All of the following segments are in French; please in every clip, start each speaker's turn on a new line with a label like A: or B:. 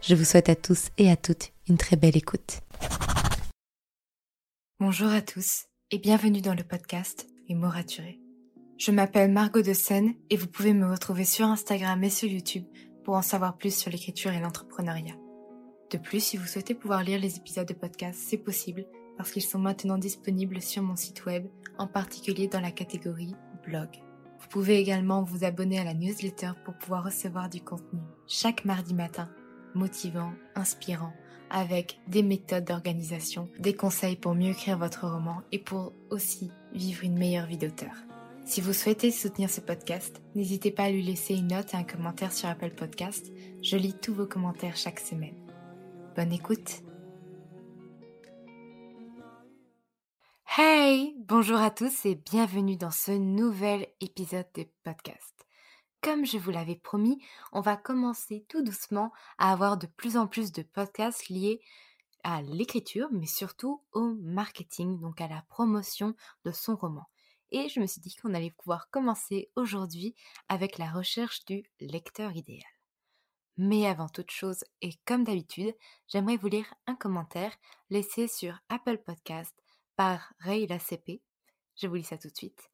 A: Je vous souhaite à tous et à toutes une très belle écoute. Bonjour à tous et bienvenue dans le podcast Les mots. Je m'appelle Margot de Seine et vous pouvez me retrouver sur Instagram et sur YouTube pour en savoir plus sur l'écriture et l'entrepreneuriat. De plus, si vous souhaitez pouvoir lire les épisodes de podcast, c'est possible parce qu'ils sont maintenant disponibles sur mon site web, en particulier dans la catégorie blog. Vous pouvez également vous abonner à la newsletter pour pouvoir recevoir du contenu chaque mardi matin, motivant, inspirant, avec des méthodes d'organisation, des conseils pour mieux écrire votre roman et pour aussi vivre une meilleure vie d'auteur. Si vous souhaitez soutenir ce podcast, n'hésitez pas à lui laisser une note et un commentaire sur Apple Podcast. Je lis tous vos commentaires chaque semaine. Bonne écoute Hey Bonjour à tous et bienvenue dans ce nouvel épisode de podcast. Comme je vous l'avais promis, on va commencer tout doucement à avoir de plus en plus de podcasts liés à l'écriture, mais surtout au marketing, donc à la promotion de son roman. Et je me suis dit qu'on allait pouvoir commencer aujourd'hui avec la recherche du lecteur idéal. Mais avant toute chose, et comme d'habitude, j'aimerais vous lire un commentaire laissé sur Apple Podcast par Ray CP. Je vous lis ça tout de suite.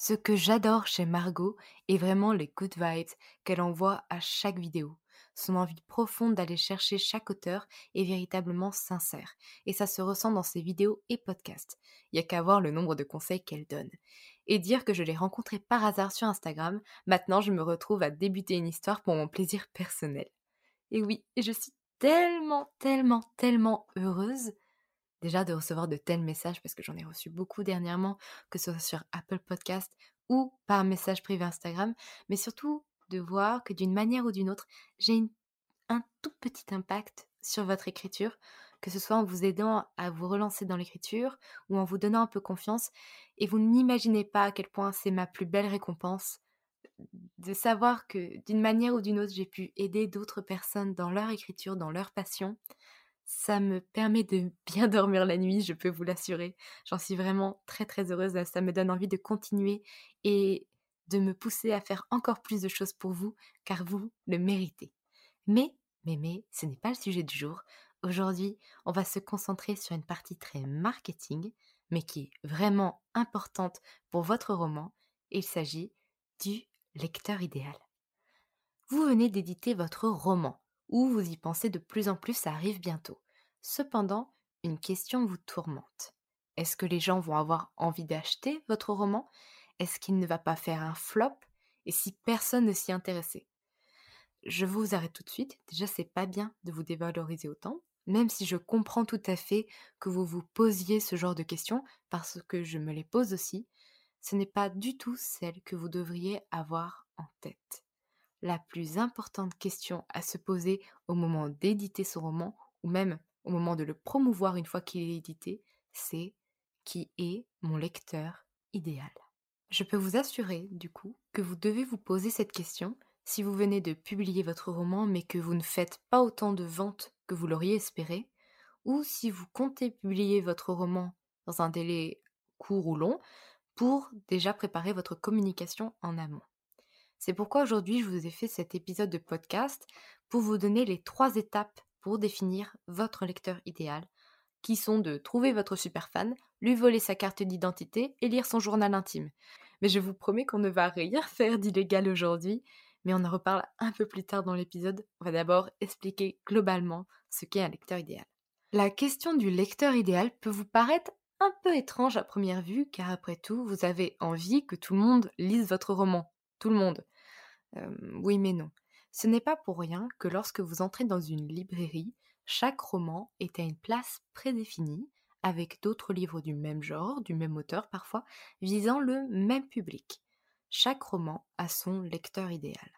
A: Ce que j'adore chez Margot est vraiment les good vibes qu'elle envoie à chaque vidéo. Son envie profonde d'aller chercher chaque auteur est véritablement sincère, et ça se ressent dans ses vidéos et podcasts. Il n'y a qu'à voir le nombre de conseils qu'elle donne. Et dire que je l'ai rencontrée par hasard sur Instagram, maintenant je me retrouve à débuter une histoire pour mon plaisir personnel. Et oui, je suis tellement, tellement, tellement heureuse déjà de recevoir de tels messages parce que j'en ai reçu beaucoup dernièrement, que ce soit sur Apple Podcast ou par message privé Instagram, mais surtout de voir que d'une manière ou d'une autre, j'ai un tout petit impact sur votre écriture, que ce soit en vous aidant à vous relancer dans l'écriture ou en vous donnant un peu confiance. Et vous n'imaginez pas à quel point c'est ma plus belle récompense de savoir que d'une manière ou d'une autre, j'ai pu aider d'autres personnes dans leur écriture, dans leur passion. Ça me permet de bien dormir la nuit, je peux vous l'assurer. J'en suis vraiment très très heureuse. Ça me donne envie de continuer et de me pousser à faire encore plus de choses pour vous, car vous le méritez. Mais, mais, mais, ce n'est pas le sujet du jour. Aujourd'hui, on va se concentrer sur une partie très marketing, mais qui est vraiment importante pour votre roman. Il s'agit du lecteur idéal. Vous venez d'éditer votre roman ou vous y pensez de plus en plus, ça arrive bientôt. Cependant, une question vous tourmente. Est-ce que les gens vont avoir envie d'acheter votre roman? Est-ce qu'il ne va pas faire un flop? Et si personne ne s'y intéressait? Je vous arrête tout de suite. Déjà, c'est pas bien de vous dévaloriser autant, même si je comprends tout à fait que vous vous posiez ce genre de questions, parce que je me les pose aussi. Ce n'est pas du tout celle que vous devriez avoir en tête la plus importante question à se poser au moment d'éditer son roman, ou même au moment de le promouvoir une fois qu'il est édité, c'est qui est mon lecteur idéal Je peux vous assurer, du coup, que vous devez vous poser cette question si vous venez de publier votre roman mais que vous ne faites pas autant de ventes que vous l'auriez espéré, ou si vous comptez publier votre roman dans un délai court ou long, pour déjà préparer votre communication en amont. C'est pourquoi aujourd'hui je vous ai fait cet épisode de podcast pour vous donner les trois étapes pour définir votre lecteur idéal, qui sont de trouver votre super fan, lui voler sa carte d'identité et lire son journal intime. Mais je vous promets qu'on ne va rien faire d'illégal aujourd'hui, mais on en reparle un peu plus tard dans l'épisode. On va d'abord expliquer globalement ce qu'est un lecteur idéal. La question du lecteur idéal peut vous paraître un peu étrange à première vue, car après tout, vous avez envie que tout le monde lise votre roman tout le monde. oui mais non. Ce n'est pas pour rien que lorsque vous entrez dans une librairie, chaque roman est à une place prédéfinie, avec d'autres livres du même genre, du même auteur parfois, visant le même public. Chaque roman a son lecteur idéal.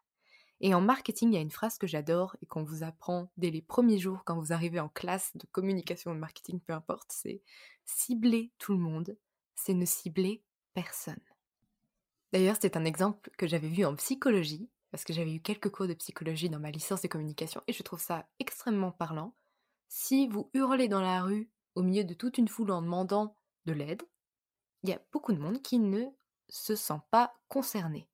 A: Et en marketing, il y a une phrase que j'adore et qu'on vous apprend dès les premiers jours quand vous arrivez en classe de communication ou de marketing, peu importe, c'est cibler tout le monde, c'est ne cibler personne. D'ailleurs, c'est un exemple que j'avais vu en psychologie, parce que j'avais eu quelques cours de psychologie dans ma licence de communication, et je trouve ça extrêmement parlant. Si vous hurlez dans la rue au milieu de toute une foule en demandant de l'aide, il y a beaucoup de monde qui ne se sent pas concerné.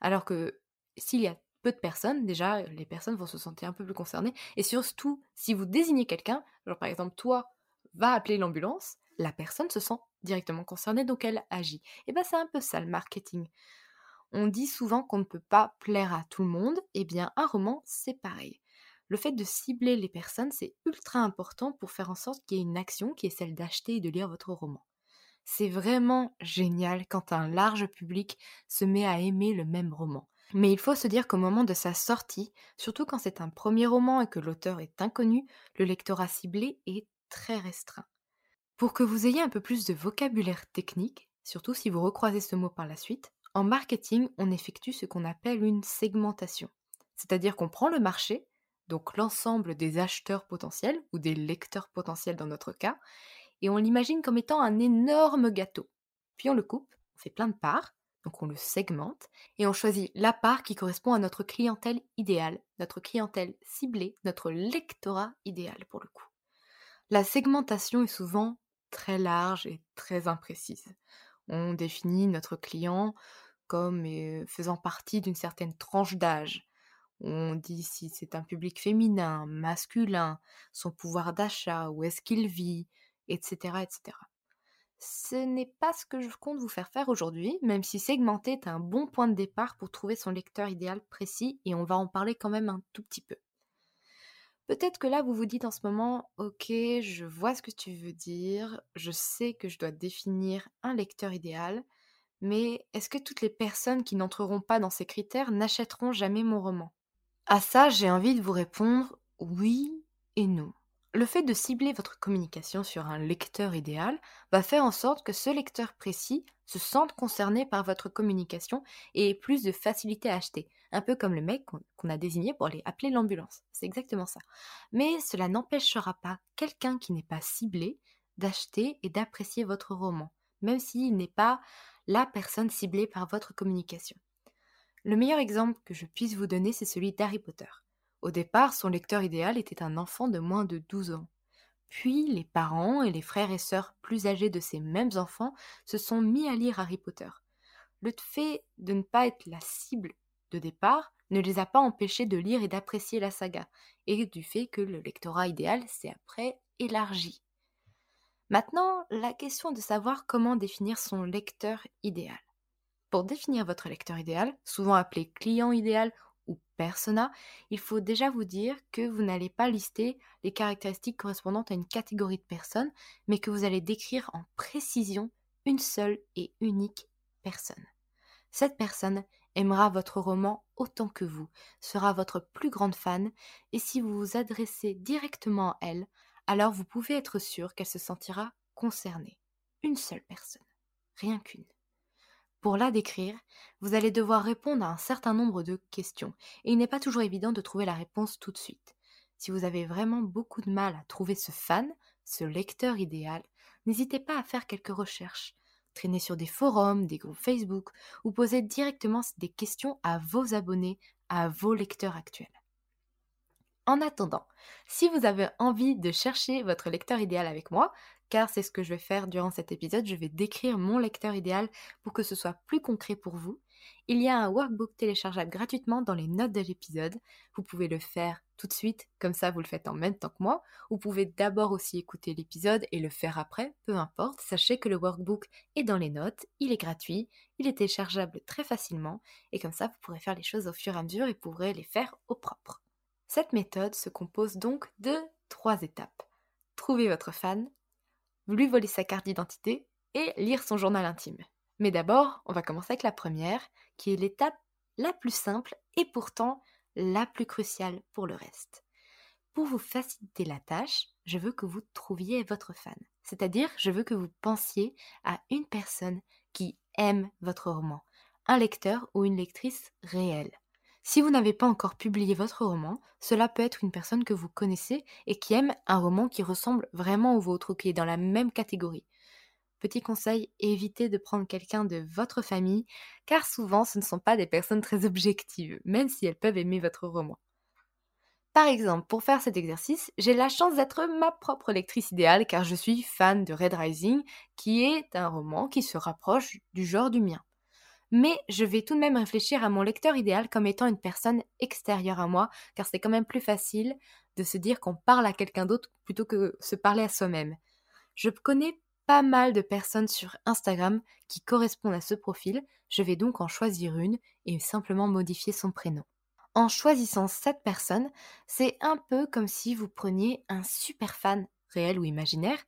A: Alors que s'il y a peu de personnes, déjà, les personnes vont se sentir un peu plus concernées. Et surtout, si vous désignez quelqu'un, genre par exemple, toi, va appeler l'ambulance, la personne se sent directement concernée, donc elle agit. Et bien c'est un peu ça le marketing. On dit souvent qu'on ne peut pas plaire à tout le monde, et bien un roman, c'est pareil. Le fait de cibler les personnes, c'est ultra important pour faire en sorte qu'il y ait une action qui est celle d'acheter et de lire votre roman. C'est vraiment génial quand un large public se met à aimer le même roman. Mais il faut se dire qu'au moment de sa sortie, surtout quand c'est un premier roman et que l'auteur est inconnu, le lectorat ciblé est très restreint. Pour que vous ayez un peu plus de vocabulaire technique, surtout si vous recroisez ce mot par la suite, en marketing, on effectue ce qu'on appelle une segmentation. C'est-à-dire qu'on prend le marché, donc l'ensemble des acheteurs potentiels, ou des lecteurs potentiels dans notre cas, et on l'imagine comme étant un énorme gâteau. Puis on le coupe, on fait plein de parts, donc on le segmente et on choisit la part qui correspond à notre clientèle idéale, notre clientèle ciblée, notre lectorat idéal pour le coup. La segmentation est souvent très large et très imprécise. On définit notre client comme faisant partie d'une certaine tranche d'âge. On dit si c'est un public féminin, masculin, son pouvoir d'achat, où est-ce qu'il vit, etc., etc. Ce n'est pas ce que je compte vous faire faire aujourd'hui, même si segmenter est un bon point de départ pour trouver son lecteur idéal précis, et on va en parler quand même un tout petit peu. Peut-être que là, vous vous dites en ce moment, ok, je vois ce que tu veux dire, je sais que je dois définir un lecteur idéal, mais est-ce que toutes les personnes qui n'entreront pas dans ces critères n'achèteront jamais mon roman? À ça, j'ai envie de vous répondre oui et non. Le fait de cibler votre communication sur un lecteur idéal va faire en sorte que ce lecteur précis se sente concerné par votre communication et ait plus de facilité à acheter. Un peu comme le mec qu'on a désigné pour aller appeler l'ambulance. C'est exactement ça. Mais cela n'empêchera pas quelqu'un qui n'est pas ciblé d'acheter et d'apprécier votre roman, même s'il n'est pas la personne ciblée par votre communication. Le meilleur exemple que je puisse vous donner, c'est celui d'Harry Potter. Au départ, son lecteur idéal était un enfant de moins de 12 ans. Puis les parents et les frères et sœurs plus âgés de ces mêmes enfants se sont mis à lire Harry Potter. Le fait de ne pas être la cible de départ ne les a pas empêchés de lire et d'apprécier la saga, et du fait que le lectorat idéal s'est après élargi. Maintenant, la question de savoir comment définir son lecteur idéal. Pour définir votre lecteur idéal, souvent appelé client idéal persona, il faut déjà vous dire que vous n'allez pas lister les caractéristiques correspondantes à une catégorie de personnes, mais que vous allez décrire en précision une seule et unique personne. Cette personne aimera votre roman autant que vous, sera votre plus grande fan, et si vous vous adressez directement à elle, alors vous pouvez être sûr qu'elle se sentira concernée. Une seule personne, rien qu'une. Pour la décrire, vous allez devoir répondre à un certain nombre de questions, et il n'est pas toujours évident de trouver la réponse tout de suite. Si vous avez vraiment beaucoup de mal à trouver ce fan, ce lecteur idéal, n'hésitez pas à faire quelques recherches. Traînez sur des forums, des groupes Facebook, ou posez directement des questions à vos abonnés, à vos lecteurs actuels. En attendant, si vous avez envie de chercher votre lecteur idéal avec moi, car c'est ce que je vais faire durant cet épisode, je vais décrire mon lecteur idéal pour que ce soit plus concret pour vous. Il y a un workbook téléchargeable gratuitement dans les notes de l'épisode. Vous pouvez le faire tout de suite, comme ça vous le faites en même temps que moi. Vous pouvez d'abord aussi écouter l'épisode et le faire après, peu importe. Sachez que le workbook est dans les notes, il est gratuit, il est téléchargeable très facilement et comme ça vous pourrez faire les choses au fur et à mesure et pourrez les faire au propre. Cette méthode se compose donc de trois étapes. Trouver votre fan, lui voler sa carte d'identité et lire son journal intime. Mais d'abord, on va commencer avec la première, qui est l'étape la plus simple et pourtant la plus cruciale pour le reste. Pour vous faciliter la tâche, je veux que vous trouviez votre fan. C'est-à-dire, je veux que vous pensiez à une personne qui aime votre roman, un lecteur ou une lectrice réelle. Si vous n'avez pas encore publié votre roman, cela peut être une personne que vous connaissez et qui aime un roman qui ressemble vraiment au vôtre ou qui est dans la même catégorie. Petit conseil, évitez de prendre quelqu'un de votre famille, car souvent ce ne sont pas des personnes très objectives, même si elles peuvent aimer votre roman. Par exemple, pour faire cet exercice, j'ai la chance d'être ma propre lectrice idéale car je suis fan de Red Rising, qui est un roman qui se rapproche du genre du mien. Mais je vais tout de même réfléchir à mon lecteur idéal comme étant une personne extérieure à moi, car c'est quand même plus facile de se dire qu'on parle à quelqu'un d'autre plutôt que se parler à soi-même. Je connais pas mal de personnes sur Instagram qui correspondent à ce profil, je vais donc en choisir une et simplement modifier son prénom. En choisissant cette personne, c'est un peu comme si vous preniez un super fan, réel ou imaginaire,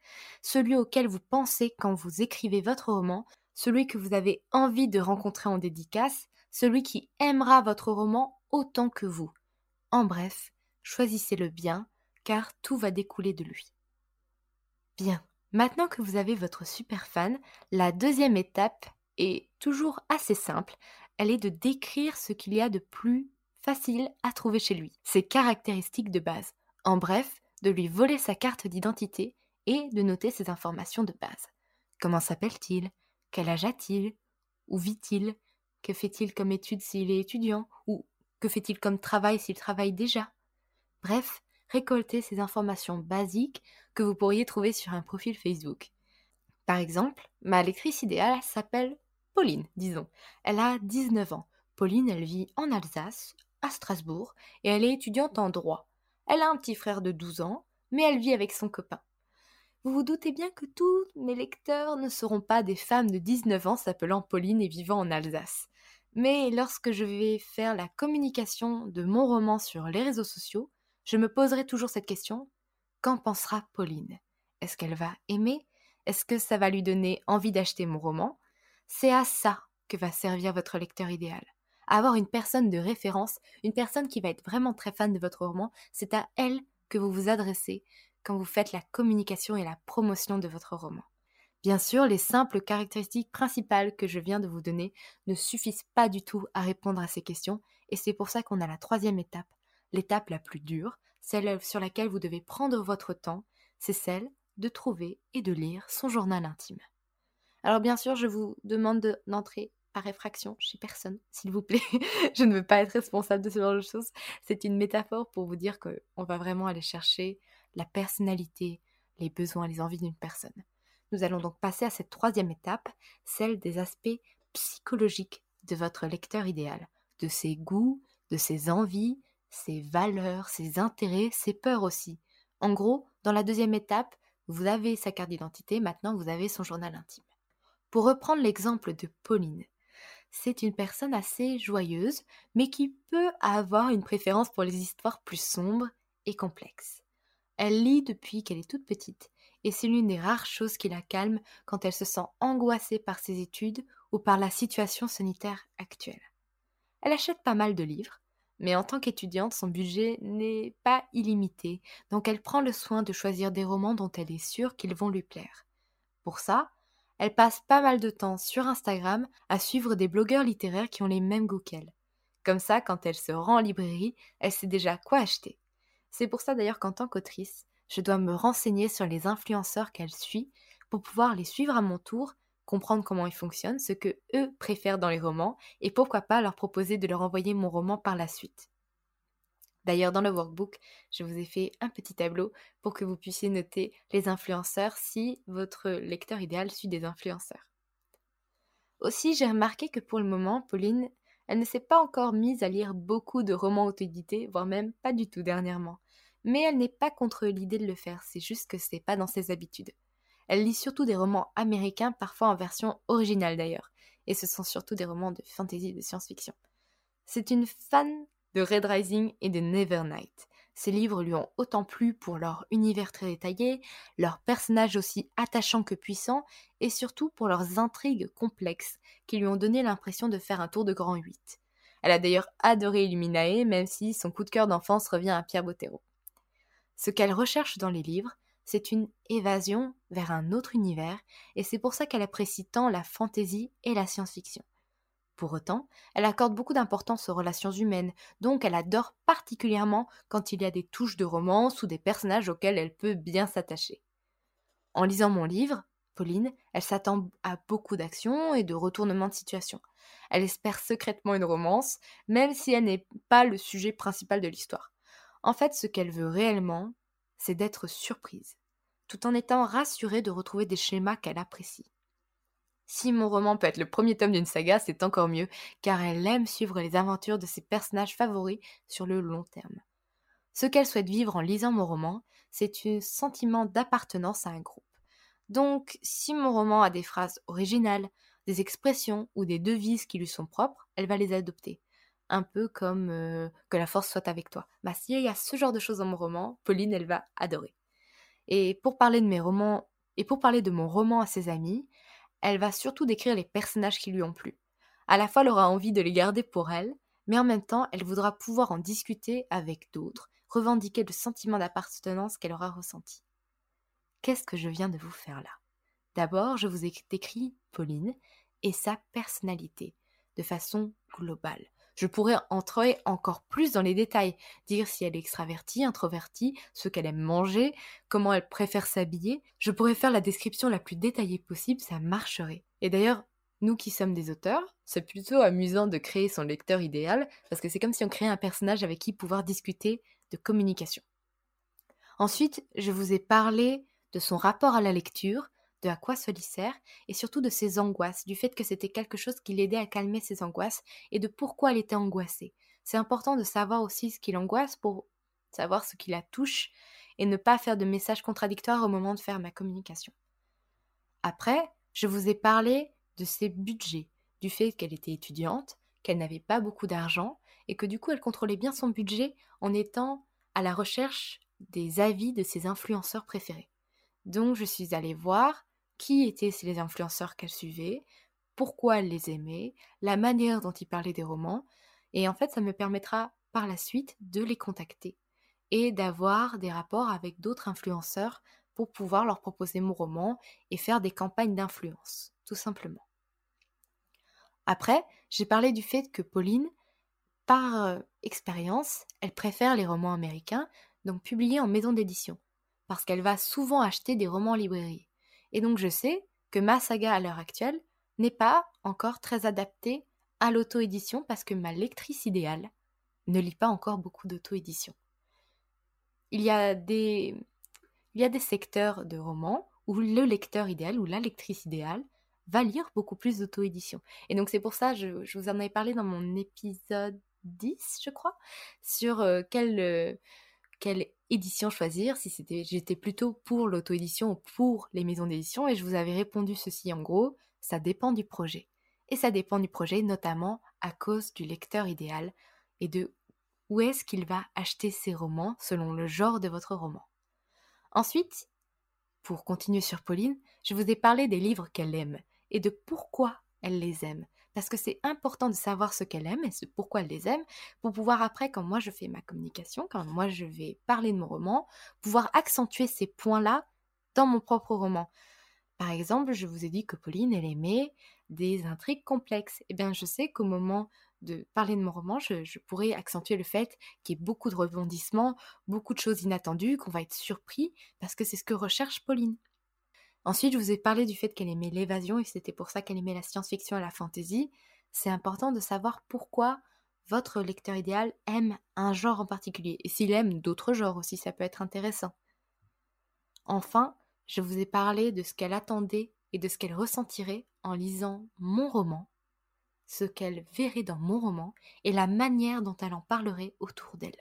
A: celui auquel vous pensez quand vous écrivez votre roman, celui que vous avez envie de rencontrer en dédicace, celui qui aimera votre roman autant que vous. En bref, choisissez-le bien, car tout va découler de lui. Bien, maintenant que vous avez votre super fan, la deuxième étape est toujours assez simple, elle est de décrire ce qu'il y a de plus facile à trouver chez lui, ses caractéristiques de base. En bref, de lui voler sa carte d'identité et de noter ses informations de base. Comment s'appelle-t-il? Quel âge a-t-il? Où vit-il? Que fait-il comme étude s'il est étudiant? Ou que fait-il comme travail s'il travaille déjà? Bref, récoltez ces informations basiques que vous pourriez trouver sur un profil Facebook. Par exemple, ma lectrice idéale s'appelle Pauline, disons. Elle a 19 ans. Pauline, elle vit en Alsace, à Strasbourg et elle est étudiante en droit. Elle a un petit frère de 12 ans, mais elle vit avec son copain. Vous vous doutez bien que tous mes lecteurs ne seront pas des femmes de 19 ans s'appelant Pauline et vivant en Alsace. Mais lorsque je vais faire la communication de mon roman sur les réseaux sociaux, je me poserai toujours cette question. Qu'en pensera Pauline? Est-ce qu'elle va aimer? Est-ce que ça va lui donner envie d'acheter mon roman? C'est à ça que va servir votre lecteur idéal. Avoir une personne de référence, une personne qui va être vraiment très fan de votre roman, c'est à elle que vous vous adressez quand vous faites la communication et la promotion de votre roman. Bien sûr, les simples caractéristiques principales que je viens de vous donner ne suffisent pas du tout à répondre à ces questions, et c'est pour ça qu'on a la troisième étape, l'étape la plus dure, celle sur laquelle vous devez prendre votre temps, c'est celle de trouver et de lire son journal intime. Alors bien sûr, je vous demande d'entrer par effraction chez personne, s'il vous plaît. je ne veux pas être responsable de ce genre de choses. C'est une métaphore pour vous dire qu'on va vraiment aller chercher la personnalité, les besoins, les envies d'une personne. Nous allons donc passer à cette troisième étape, celle des aspects psychologiques de votre lecteur idéal, de ses goûts, de ses envies, ses valeurs, ses intérêts, ses peurs aussi. En gros, dans la deuxième étape, vous avez sa carte d'identité, maintenant vous avez son journal intime. Pour reprendre l'exemple de Pauline, c'est une personne assez joyeuse, mais qui peut avoir une préférence pour les histoires plus sombres et complexes. Elle lit depuis qu'elle est toute petite, et c'est l'une des rares choses qui la calme quand elle se sent angoissée par ses études ou par la situation sanitaire actuelle. Elle achète pas mal de livres, mais en tant qu'étudiante, son budget n'est pas illimité, donc elle prend le soin de choisir des romans dont elle est sûre qu'ils vont lui plaire. Pour ça, elle passe pas mal de temps sur Instagram à suivre des blogueurs littéraires qui ont les mêmes goûts qu'elle. Comme ça, quand elle se rend en librairie, elle sait déjà quoi acheter. C'est pour ça d'ailleurs qu'en tant qu'autrice, je dois me renseigner sur les influenceurs qu'elle suit pour pouvoir les suivre à mon tour, comprendre comment ils fonctionnent, ce que eux préfèrent dans les romans, et pourquoi pas leur proposer de leur envoyer mon roman par la suite. D'ailleurs, dans le workbook, je vous ai fait un petit tableau pour que vous puissiez noter les influenceurs si votre lecteur idéal suit des influenceurs. Aussi, j'ai remarqué que pour le moment, Pauline, elle ne s'est pas encore mise à lire beaucoup de romans auto-édités, voire même pas du tout dernièrement. Mais elle n'est pas contre l'idée de le faire, c'est juste que c'est pas dans ses habitudes. Elle lit surtout des romans américains, parfois en version originale d'ailleurs, et ce sont surtout des romans de fantasy et de science-fiction. C'est une fan de Red Rising et de Nevernight. Ces livres lui ont autant plu pour leur univers très détaillé, leurs personnages aussi attachants que puissants, et surtout pour leurs intrigues complexes, qui lui ont donné l'impression de faire un tour de grand 8. Elle a d'ailleurs adoré Illuminae, même si son coup de cœur d'enfance revient à Pierre Bottero. Ce qu'elle recherche dans les livres, c'est une évasion vers un autre univers, et c'est pour ça qu'elle apprécie tant la fantaisie et la science-fiction. Pour autant, elle accorde beaucoup d'importance aux relations humaines, donc elle adore particulièrement quand il y a des touches de romance ou des personnages auxquels elle peut bien s'attacher. En lisant mon livre, Pauline, elle s'attend à beaucoup d'actions et de retournements de situation. Elle espère secrètement une romance, même si elle n'est pas le sujet principal de l'histoire. En fait, ce qu'elle veut réellement, c'est d'être surprise, tout en étant rassurée de retrouver des schémas qu'elle apprécie. Si mon roman peut être le premier tome d'une saga, c'est encore mieux, car elle aime suivre les aventures de ses personnages favoris sur le long terme. Ce qu'elle souhaite vivre en lisant mon roman, c'est un sentiment d'appartenance à un groupe. Donc, si mon roman a des phrases originales, des expressions ou des devises qui lui sont propres, elle va les adopter. Un peu comme euh, que la force soit avec toi. Bah, s'il y a ce genre de choses dans mon roman, Pauline, elle va adorer. Et pour parler de mes romans et pour parler de mon roman à ses amis, elle va surtout décrire les personnages qui lui ont plu. À la fois, elle aura envie de les garder pour elle, mais en même temps, elle voudra pouvoir en discuter avec d'autres, revendiquer le sentiment d'appartenance qu'elle aura ressenti. Qu'est-ce que je viens de vous faire là? D'abord, je vous ai décrit Pauline et sa personnalité de façon globale. Je pourrais entrer encore plus dans les détails, dire si elle est extravertie, introvertie, ce qu'elle aime manger, comment elle préfère s'habiller. Je pourrais faire la description la plus détaillée possible, ça marcherait. Et d'ailleurs, nous qui sommes des auteurs, c'est plutôt amusant de créer son lecteur idéal, parce que c'est comme si on créait un personnage avec qui pouvoir discuter de communication. Ensuite, je vous ai parlé de son rapport à la lecture, de à quoi sert, et surtout de ses angoisses, du fait que c'était quelque chose qui l'aidait à calmer ses angoisses et de pourquoi elle était angoissée. C'est important de savoir aussi ce qui l'angoisse pour savoir ce qui la touche et ne pas faire de messages contradictoires au moment de faire ma communication. Après, je vous ai parlé de ses budgets, du fait qu'elle était étudiante, qu'elle n'avait pas beaucoup d'argent et que du coup elle contrôlait bien son budget en étant à la recherche des avis de ses influenceurs préférés. Donc je suis allée voir qui étaient les influenceurs qu'elle suivait, pourquoi elle les aimait, la manière dont ils parlaient des romans, et en fait ça me permettra par la suite de les contacter et d'avoir des rapports avec d'autres influenceurs pour pouvoir leur proposer mon roman et faire des campagnes d'influence, tout simplement. Après, j'ai parlé du fait que Pauline, par euh, expérience, elle préfère les romans américains, donc publiés en maison d'édition, parce qu'elle va souvent acheter des romans en librairie. Et donc je sais que ma saga à l'heure actuelle n'est pas encore très adaptée à l'auto-édition parce que ma lectrice idéale ne lit pas encore beaucoup d'auto-édition. Il y a des il y a des secteurs de romans où le lecteur idéal ou la lectrice idéale va lire beaucoup plus d'auto-édition. Et donc c'est pour ça, je, je, vous en avais parlé dans mon épisode 10, je crois, sur euh, quel, euh, quelle édition choisir, si j'étais plutôt pour l'auto-édition ou pour les maisons d'édition, et je vous avais répondu ceci en gros, ça dépend du projet. Et ça dépend du projet notamment à cause du lecteur idéal et de où est-ce qu'il va acheter ses romans selon le genre de votre roman. Ensuite, pour continuer sur Pauline, je vous ai parlé des livres qu'elle aime et de pourquoi elle les aime parce que c'est important de savoir ce qu'elle aime et pourquoi elle les aime, pour pouvoir après, quand moi je fais ma communication, quand moi je vais parler de mon roman, pouvoir accentuer ces points-là dans mon propre roman. Par exemple, je vous ai dit que Pauline, elle aimait des intrigues complexes. Eh bien, je sais qu'au moment de parler de mon roman, je, je pourrais accentuer le fait qu'il y ait beaucoup de rebondissements, beaucoup de choses inattendues, qu'on va être surpris, parce que c'est ce que recherche Pauline. Ensuite, je vous ai parlé du fait qu'elle aimait l'évasion et c'était pour ça qu'elle aimait la science-fiction et la fantasy. C'est important de savoir pourquoi votre lecteur idéal aime un genre en particulier et s'il aime d'autres genres aussi, ça peut être intéressant. Enfin, je vous ai parlé de ce qu'elle attendait et de ce qu'elle ressentirait en lisant mon roman, ce qu'elle verrait dans mon roman et la manière dont elle en parlerait autour d'elle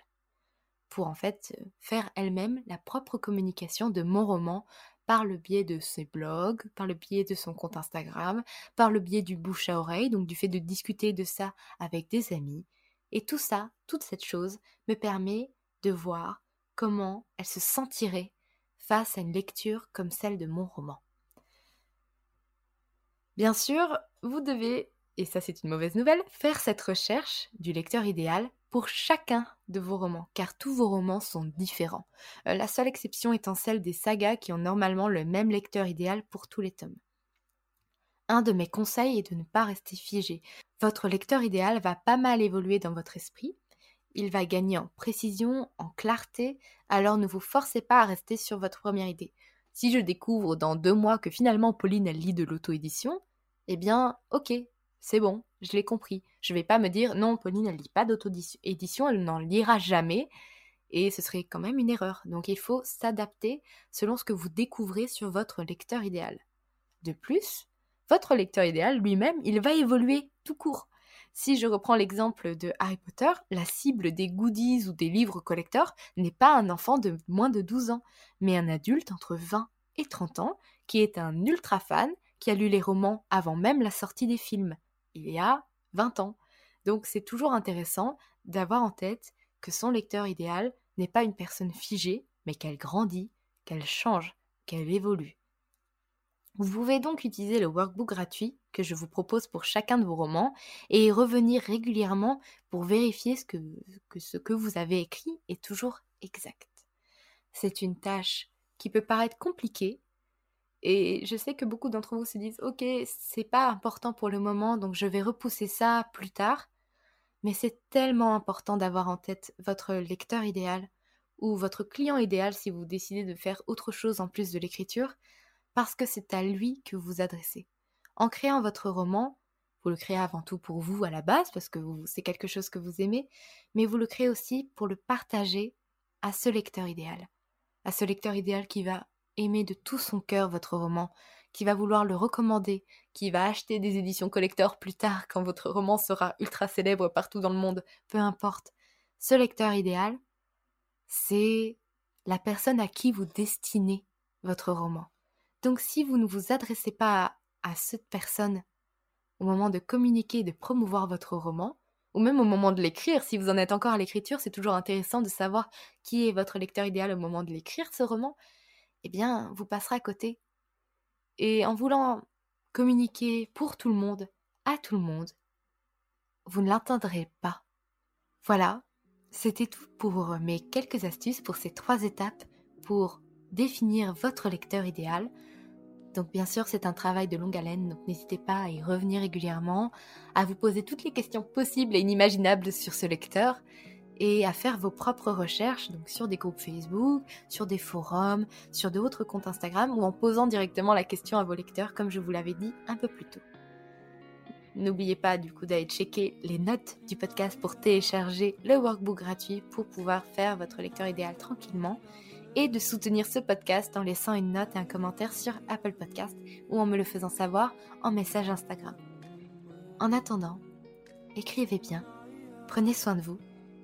A: pour en fait faire elle-même la propre communication de mon roman par le biais de ses blogs, par le biais de son compte Instagram, par le biais du bouche à oreille, donc du fait de discuter de ça avec des amis. Et tout ça, toute cette chose, me permet de voir comment elle se sentirait face à une lecture comme celle de mon roman. Bien sûr, vous devez, et ça c'est une mauvaise nouvelle, faire cette recherche du lecteur idéal pour chacun de vos romans, car tous vos romans sont différents. Euh, la seule exception étant celle des sagas qui ont normalement le même lecteur idéal pour tous les tomes. Un de mes conseils est de ne pas rester figé. Votre lecteur idéal va pas mal évoluer dans votre esprit. Il va gagner en précision, en clarté, alors ne vous forcez pas à rester sur votre première idée. Si je découvre dans deux mois que finalement Pauline elle lit de l'auto-édition, eh bien, ok, c'est bon, je l'ai compris. Je vais pas me dire non, Pauline elle lit pas d'auto-édition, elle n'en lira jamais, et ce serait quand même une erreur. Donc il faut s'adapter selon ce que vous découvrez sur votre lecteur idéal. De plus, votre lecteur idéal lui-même, il va évoluer tout court. Si je reprends l'exemple de Harry Potter, la cible des goodies ou des livres collecteurs n'est pas un enfant de moins de 12 ans, mais un adulte entre 20 et 30 ans qui est un ultra fan, qui a lu les romans avant même la sortie des films, il y a 20 ans. Donc c'est toujours intéressant d'avoir en tête que son lecteur idéal n'est pas une personne figée, mais qu'elle grandit, qu'elle change, qu'elle évolue. Vous pouvez donc utiliser le workbook gratuit que je vous propose pour chacun de vos romans et revenir régulièrement pour vérifier que ce que vous avez écrit est toujours exact. C'est une tâche qui peut paraître compliquée et je sais que beaucoup d'entre vous se disent OK, c'est pas important pour le moment donc je vais repousser ça plus tard. Mais c'est tellement important d'avoir en tête votre lecteur idéal ou votre client idéal si vous décidez de faire autre chose en plus de l'écriture parce que c'est à lui que vous adressez. En créant votre roman, vous le créez avant tout pour vous à la base, parce que c'est quelque chose que vous aimez, mais vous le créez aussi pour le partager à ce lecteur idéal. À ce lecteur idéal qui va aimer de tout son cœur votre roman, qui va vouloir le recommander, qui va acheter des éditions collector plus tard quand votre roman sera ultra célèbre partout dans le monde, peu importe. Ce lecteur idéal, c'est la personne à qui vous destinez votre roman. Donc si vous ne vous adressez pas à, cette personne au moment de communiquer de promouvoir votre roman, ou même au moment de l'écrire, si vous en êtes encore à l'écriture, c'est toujours intéressant de savoir qui est votre lecteur idéal au moment de l'écrire ce roman, eh bien, vous passerez à côté. Et en voulant communiquer pour tout le monde, à tout le monde, vous ne l'entendrez pas. Voilà, c'était tout pour mes quelques astuces pour ces trois étapes pour définir votre lecteur idéal, donc bien sûr, c'est un travail de longue haleine, donc n'hésitez pas à y revenir régulièrement, à vous poser toutes les questions possibles et inimaginables sur ce lecteur et à faire vos propres recherches donc sur des groupes Facebook, sur des forums, sur d'autres comptes Instagram ou en posant directement la question à vos lecteurs comme je vous l'avais dit un peu plus tôt. N'oubliez pas du coup d'aller checker les notes du podcast pour télécharger le workbook gratuit pour pouvoir faire votre lecteur idéal tranquillement et de soutenir ce podcast en laissant une note et un commentaire sur Apple Podcast ou en me le faisant savoir en message Instagram. En attendant, écrivez bien, prenez soin de vous